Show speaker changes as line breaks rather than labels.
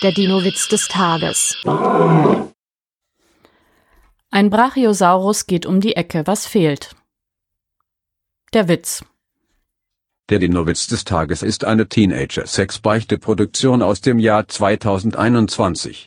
Der Dino-Witz des Tages.
Ein Brachiosaurus geht um die Ecke. Was fehlt? Der Witz.
Der Dino-Witz des Tages ist eine Teenager-Sex-Beichte-Produktion aus dem Jahr 2021.